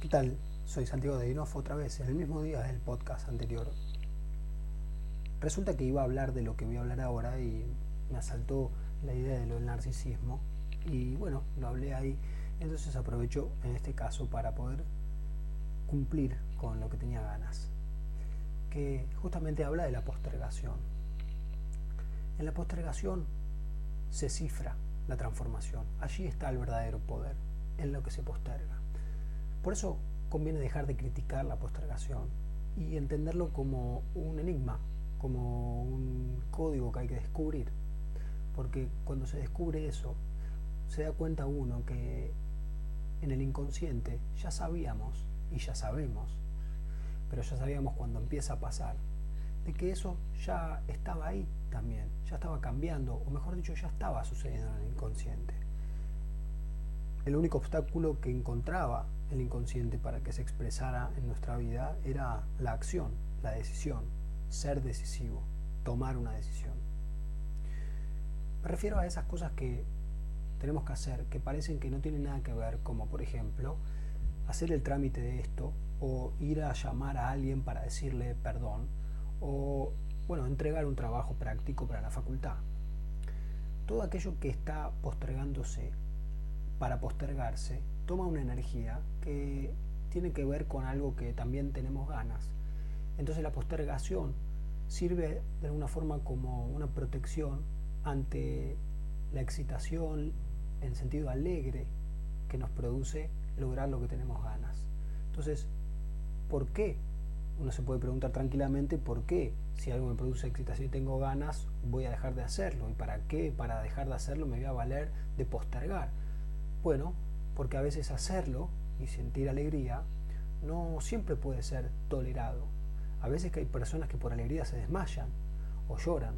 ¿Qué tal? Soy Santiago de Dinoff otra vez, en el mismo día del podcast anterior. Resulta que iba a hablar de lo que voy a hablar ahora y me asaltó la idea de lo del narcisismo y bueno, lo hablé ahí, entonces aprovecho en este caso para poder cumplir con lo que tenía ganas, que justamente habla de la postergación. En la postergación se cifra la transformación, allí está el verdadero poder, en lo que se posterga. Por eso conviene dejar de criticar la postergación y entenderlo como un enigma, como un código que hay que descubrir. Porque cuando se descubre eso, se da cuenta uno que en el inconsciente ya sabíamos y ya sabemos, pero ya sabíamos cuando empieza a pasar, de que eso ya estaba ahí también, ya estaba cambiando, o mejor dicho, ya estaba sucediendo en el inconsciente. El único obstáculo que encontraba el inconsciente para que se expresara en nuestra vida era la acción, la decisión, ser decisivo, tomar una decisión. Me refiero a esas cosas que tenemos que hacer que parecen que no tienen nada que ver, como por ejemplo hacer el trámite de esto o ir a llamar a alguien para decirle perdón o bueno, entregar un trabajo práctico para la facultad. Todo aquello que está postergándose para postergarse toma una energía que tiene que ver con algo que también tenemos ganas. Entonces la postergación sirve de alguna forma como una protección ante la excitación en sentido alegre que nos produce lograr lo que tenemos ganas. Entonces, ¿por qué? Uno se puede preguntar tranquilamente por qué si algo me produce excitación y tengo ganas, voy a dejar de hacerlo. ¿Y para qué? Para dejar de hacerlo me voy a valer de postergar. Bueno, porque a veces hacerlo y sentir alegría no siempre puede ser tolerado. A veces que hay personas que por alegría se desmayan o lloran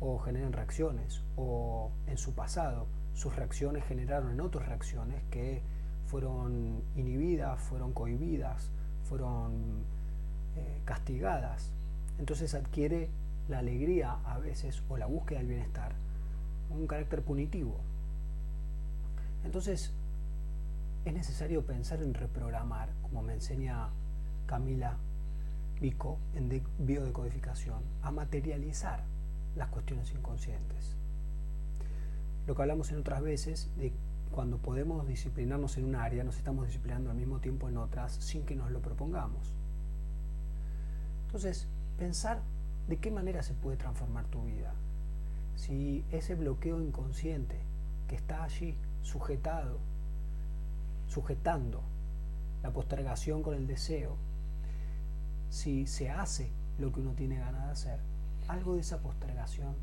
o generan reacciones o en su pasado sus reacciones generaron en otras reacciones que fueron inhibidas, fueron cohibidas, fueron eh, castigadas. Entonces adquiere la alegría a veces o la búsqueda del bienestar un carácter punitivo. Entonces es necesario pensar en reprogramar, como me enseña Camila Vico en biodecodificación, a materializar las cuestiones inconscientes. Lo que hablamos en otras veces de cuando podemos disciplinarnos en un área, nos estamos disciplinando al mismo tiempo en otras sin que nos lo propongamos. Entonces, pensar de qué manera se puede transformar tu vida. Si ese bloqueo inconsciente que está allí sujetado, sujetando la postergación con el deseo, si se hace lo que uno tiene ganas de hacer, algo de esa postergación,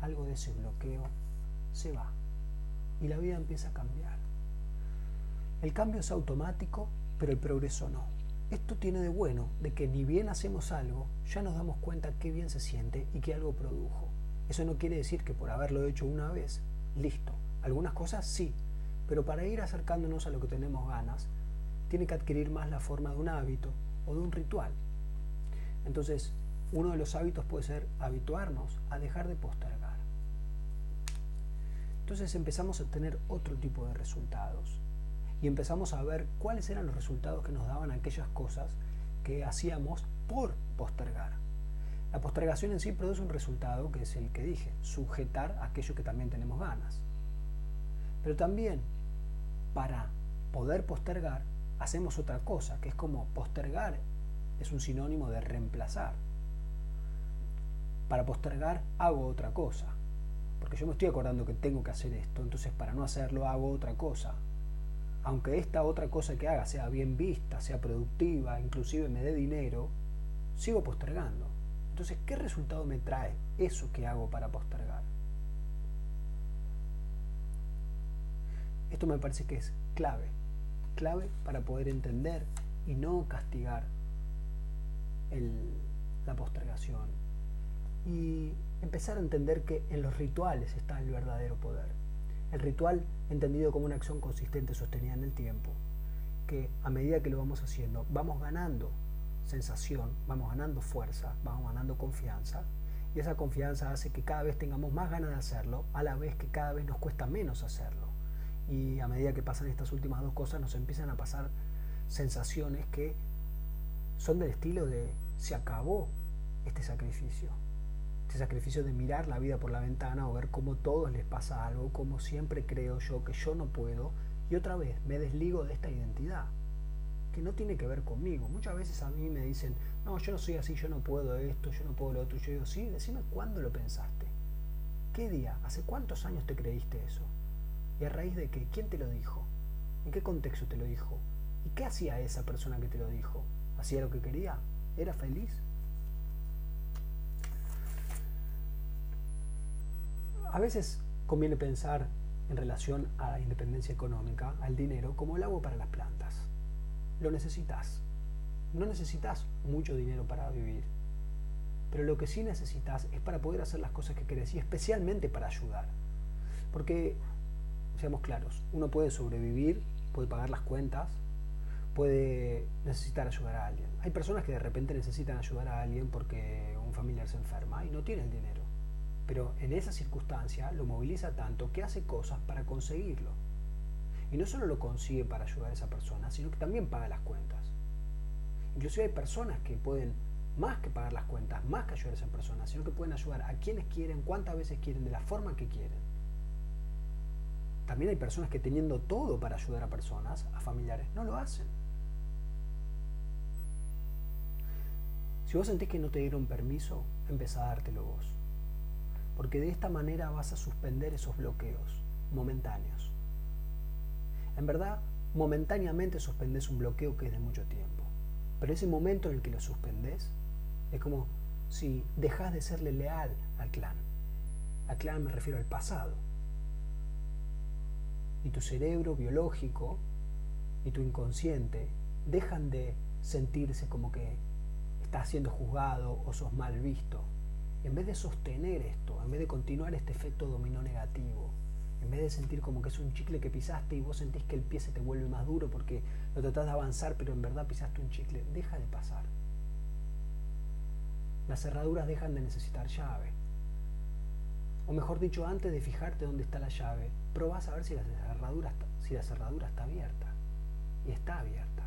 algo de ese bloqueo se va y la vida empieza a cambiar. El cambio es automático, pero el progreso no. Esto tiene de bueno de que ni bien hacemos algo, ya nos damos cuenta qué bien se siente y que algo produjo. Eso no quiere decir que por haberlo hecho una vez, listo. Algunas cosas sí, pero para ir acercándonos a lo que tenemos ganas, tiene que adquirir más la forma de un hábito o de un ritual. Entonces, uno de los hábitos puede ser habituarnos a dejar de postergar. Entonces empezamos a tener otro tipo de resultados y empezamos a ver cuáles eran los resultados que nos daban aquellas cosas que hacíamos por postergar. La postergación en sí produce un resultado que es el que dije, sujetar aquello que también tenemos ganas. Pero también para poder postergar hacemos otra cosa, que es como postergar es un sinónimo de reemplazar para postergar hago otra cosa. Porque yo me estoy acordando que tengo que hacer esto, entonces para no hacerlo hago otra cosa. Aunque esta otra cosa que haga sea bien vista, sea productiva, inclusive me dé dinero, sigo postergando. Entonces, ¿qué resultado me trae eso que hago para postergar? Esto me parece que es clave, clave para poder entender y no castigar la postergación, y empezar a entender que en los rituales está el verdadero poder. El ritual entendido como una acción consistente sostenida en el tiempo, que a medida que lo vamos haciendo vamos ganando sensación, vamos ganando fuerza, vamos ganando confianza, y esa confianza hace que cada vez tengamos más ganas de hacerlo, a la vez que cada vez nos cuesta menos hacerlo. Y a medida que pasan estas últimas dos cosas nos empiezan a pasar sensaciones que son del estilo de se acabó este sacrificio. Este sacrificio de mirar la vida por la ventana o ver cómo todos les pasa algo, como siempre creo yo que yo no puedo, y otra vez me desligo de esta identidad, que no tiene que ver conmigo. Muchas veces a mí me dicen, no, yo no soy así, yo no puedo esto, yo no puedo lo otro. Yo digo, sí, decime cuándo lo pensaste. ¿Qué día? ¿Hace cuántos años te creíste eso? ¿Y a raíz de qué? ¿Quién te lo dijo? ¿En qué contexto te lo dijo? ¿Y qué hacía esa persona que te lo dijo? ¿Hacía lo que quería? ¿Era feliz? A veces conviene pensar en relación a la independencia económica, al dinero, como el agua para las plantas. Lo necesitas. No necesitas mucho dinero para vivir, pero lo que sí necesitas es para poder hacer las cosas que querés y especialmente para ayudar. Porque, seamos claros, uno puede sobrevivir, puede pagar las cuentas, puede necesitar ayudar a alguien. Hay personas que de repente necesitan ayudar a alguien porque un familiar se enferma y no tiene el dinero. Pero en esa circunstancia lo moviliza tanto que hace cosas para conseguirlo. Y no solo lo consigue para ayudar a esa persona, sino que también paga las cuentas. Inclusive hay personas que pueden, más que pagar las cuentas, más que ayudar a esa persona, sino que pueden ayudar a quienes quieren, cuántas veces quieren, de la forma que quieren. También hay personas que teniendo todo para ayudar a personas, a familiares, no lo hacen. Si vos sentís que no te dieron permiso, empezá a dártelo vos. Porque de esta manera vas a suspender esos bloqueos momentáneos. En verdad, momentáneamente suspendés un bloqueo que es de mucho tiempo. Pero ese momento en el que lo suspendés es como si dejas de serle leal al clan. Al clan me refiero al pasado. Y tu cerebro biológico y tu inconsciente dejan de sentirse como que estás siendo juzgado o sos mal visto. en vez de sostener esto, en vez de continuar este efecto dominó negativo, en vez de sentir como que es un chicle que pisaste y vos sentís que el pie se te vuelve más duro porque lo tratás de avanzar pero en verdad pisaste un chicle, deja de pasar. Las cerraduras dejan de necesitar llave. O mejor dicho, antes de fijarte dónde está la llave, probás a ver si la cerradura si la cerradura está abierta. Y está abierta.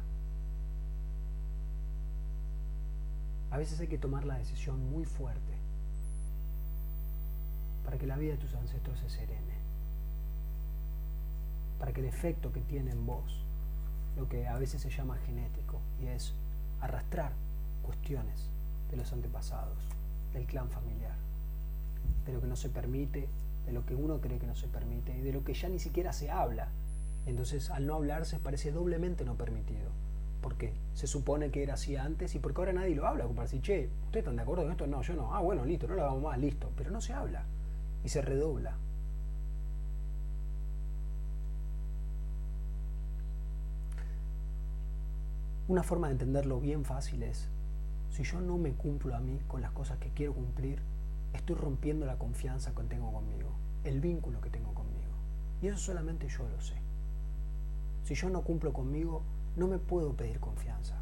A veces hay que tomar la decisión muy fuerte para que la vida de tus ancestros se serene, para que el efecto que tiene en vos, lo que a veces se llama genético, y es arrastrar cuestiones de los antepasados, del clan familiar, de lo que no se permite, de lo que uno cree que no se permite y de lo que ya ni siquiera se habla. Entonces, al no hablarse parece doblemente no permitido porque se supone que era así antes y porque ahora nadie lo habla, como para decir, che, ¿ustedes están de acuerdo con esto? No, yo no. Ah, bueno, listo, no lo hagamos más, listo. Pero no se habla y se redobla. Una forma de entenderlo bien fácil es, si yo no me cumplo a mí con las cosas que quiero cumplir, estoy rompiendo la confianza que tengo conmigo, el vínculo que tengo conmigo. Y eso solamente yo lo sé. Si yo no cumplo conmigo, no me puedo pedir confianza.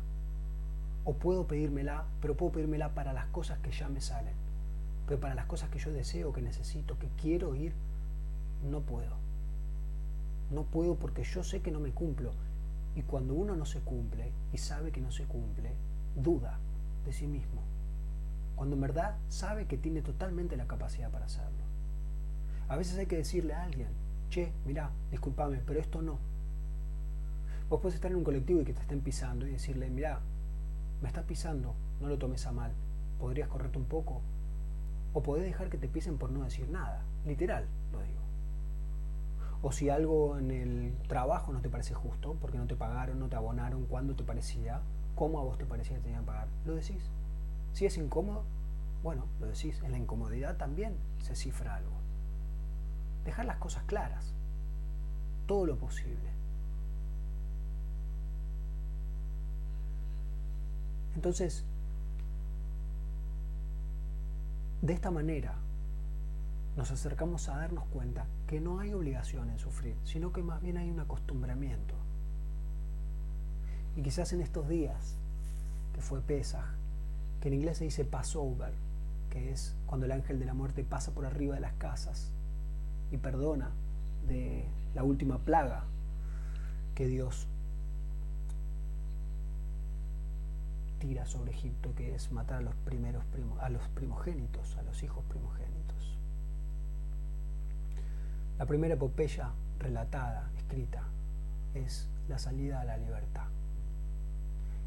O puedo pedírmela, pero puedo pedírmela para las cosas que ya me salen. Pero para las cosas que yo deseo, que necesito, que quiero ir, no puedo. No puedo porque yo sé que no me cumplo. Y cuando uno no se cumple y sabe que no se cumple, duda de sí mismo. Cuando en verdad sabe que tiene totalmente la capacidad para hacerlo. A veces hay que decirle a alguien, che, mira, discúlpame, pero esto no Vos podés estar en un colectivo y que te estén pisando y decirle, mira, me estás pisando, no lo tomes a mal, podrías correrte un poco. O podés dejar que te pisen por no decir nada, literal, lo digo. O si algo en el trabajo no te parece justo, porque no te pagaron, no te abonaron, cuando te parecía, cómo a vos te parecía que tenían que pagar, lo decís. Si es incómodo, bueno, lo decís. En la incomodidad también se cifra algo. Dejar las cosas claras, todo lo posible. Entonces, de esta manera nos acercamos a darnos cuenta que no hay obligación en sufrir, sino que más bien hay un acostumbramiento. Y quizás en estos días, que fue Pesach, que en inglés se dice Passover, que es cuando el ángel de la muerte pasa por arriba de las casas y perdona de la última plaga que Dios mentira sobre Egipto, que es matar a los primeros a los primogénitos, a los hijos primogénitos. La primera epopeya relatada, escrita, es la salida a la libertad.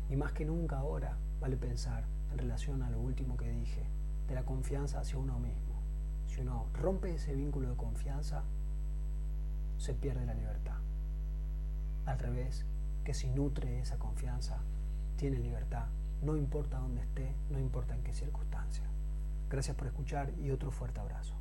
Y más que nunca ahora vale pensar relación a lo último que dije, de la confianza hacia uno mismo. Si uno rompe ese vínculo de confianza, se pierde la libertad. Al revés, que si nutre esa confianza, tiene libertad, no importa dónde esté, no importa en qué circunstancia. Gracias por escuchar y otro fuerte abrazo.